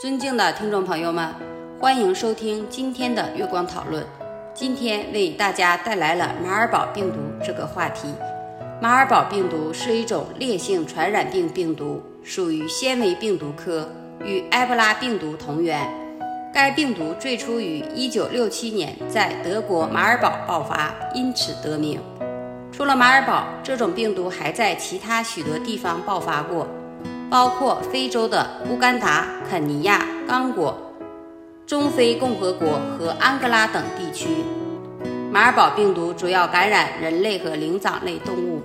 尊敬的听众朋友们，欢迎收听今天的月光讨论。今天为大家带来了马尔堡病毒这个话题。马尔堡病毒是一种烈性传染病病毒，属于纤维病毒科，与埃博拉病毒同源。该病毒最初于1967年在德国马尔堡爆发，因此得名。除了马尔堡，这种病毒还在其他许多地方爆发过，包括非洲的乌干达、肯尼亚、刚果、中非共和国和安哥拉等地区。马尔堡病毒主要感染人类和灵长类动物，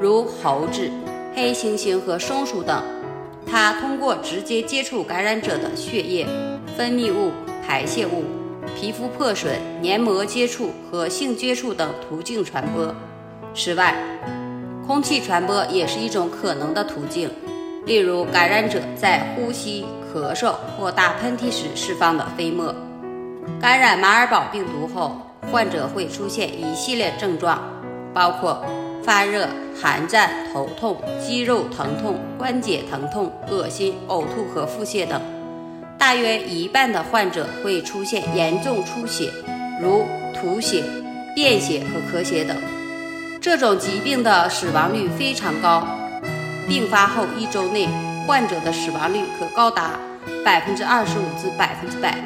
如猴子、黑猩猩和松鼠等。它通过直接接触感染者的血液、分泌物、排泄物、皮肤破损、黏膜接触和性接触等途径传播。此外，空气传播也是一种可能的途径，例如感染者在呼吸、咳嗽或打喷嚏时释放的飞沫。感染马尔堡病毒后，患者会出现一系列症状，包括发热、寒战、头痛、肌肉疼痛、关节疼痛、恶心、呕吐和腹泻等。大约一半的患者会出现严重出血，如吐血、便血和咳血等。这种疾病的死亡率非常高，病发后一周内，患者的死亡率可高达百分之二十五至百分之百。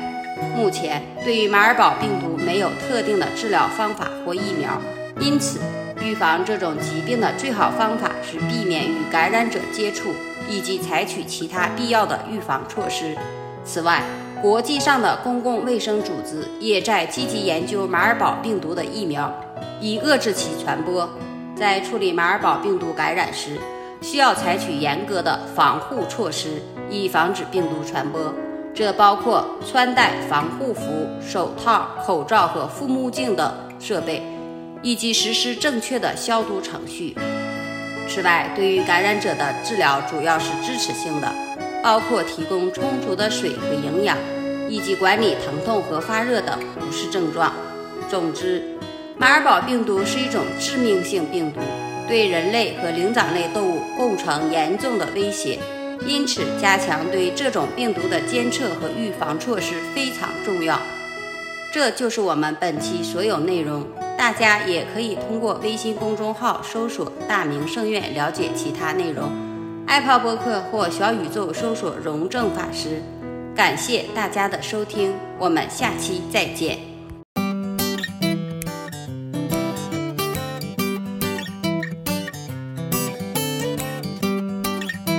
目前，对于马尔堡病毒没有特定的治疗方法或疫苗，因此预防这种疾病的最好方法是避免与感染者接触，以及采取其他必要的预防措施。此外，国际上的公共卫生组织也在积极研究马尔堡病毒的疫苗。以遏制其传播。在处理马尔堡病毒感染时，需要采取严格的防护措施，以防止病毒传播。这包括穿戴防护服、手套、口罩和护目镜等设备，以及实施正确的消毒程序。此外，对于感染者的治疗主要是支持性的，包括提供充足的水和营养，以及管理疼痛和发热等不适症状。总之，马尔堡病毒是一种致命性病毒，对人类和灵长类动物构成严重的威胁，因此加强对这种病毒的监测和预防措施非常重要。这就是我们本期所有内容，大家也可以通过微信公众号搜索“大明圣院”了解其他内容，爱泡播客或小宇宙搜索“荣正法师”。感谢大家的收听，我们下期再见。